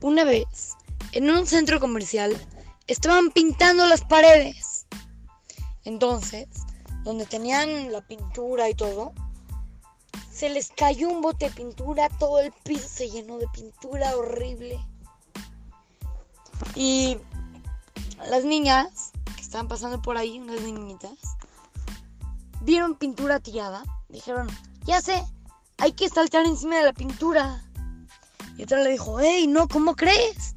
Una vez, en un centro comercial, estaban pintando las paredes. Entonces, donde tenían la pintura y todo, se les cayó un bote de pintura, todo el piso se llenó de pintura horrible. Y las niñas que estaban pasando por ahí, unas niñitas, vieron pintura tirada, dijeron, ya sé, hay que saltar encima de la pintura. Y otra le dijo, hey, no, ¿cómo crees?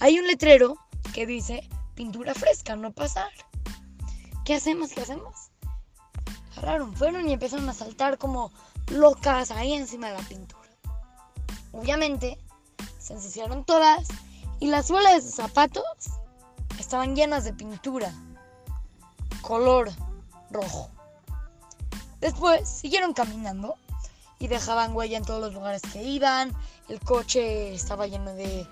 Hay un letrero que dice pintura fresca, no pasar. ¿Qué hacemos? ¿Qué hacemos? Agarraron, fueron y empezaron a saltar como locas ahí encima de la pintura. Obviamente, se ensuciaron todas y las suelas de sus zapatos estaban llenas de pintura, color rojo. Después siguieron caminando y dejaban huella en todos los lugares que iban. El coche estaba lleno de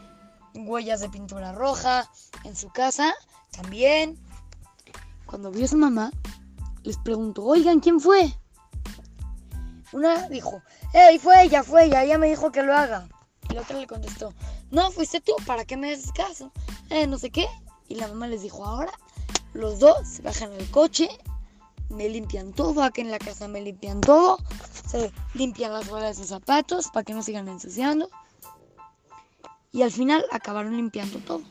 huellas de pintura roja. En su casa también. Cuando vio a su mamá, les preguntó, oigan, ¿quién fue? Una dijo, ¡Ey, fue ella, fue ella! Ella me dijo que lo haga. Y la otra le contestó, no, fuiste tú, ¿para qué me haces caso? Eh, no sé qué. Y la mamá les dijo, ahora los dos se bajan al coche me limpian todo, aquí en la casa me limpian todo, se limpian las suelas de sus zapatos para que no sigan ensuciando. Y al final acabaron limpiando todo.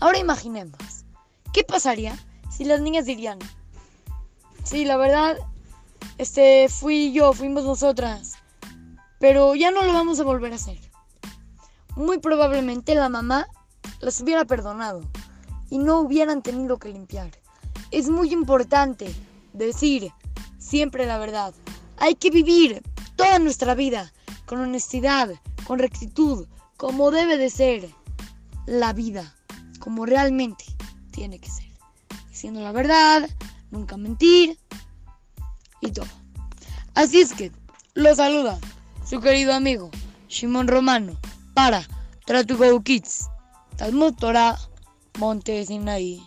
Ahora imaginemos, ¿qué pasaría si las niñas dirían, sí, la verdad, este, fui yo, fuimos nosotras, pero ya no lo vamos a volver a hacer? Muy probablemente la mamá las hubiera perdonado y no hubieran tenido que limpiar. Es muy importante decir siempre la verdad. Hay que vivir toda nuestra vida con honestidad, con rectitud, como debe de ser la vida, como realmente tiene que ser. Diciendo la verdad, nunca mentir y todo. Así es que lo saluda su querido amigo Shimon Romano para Tratugo Kids, Talmud Torah, Monte Sinaí.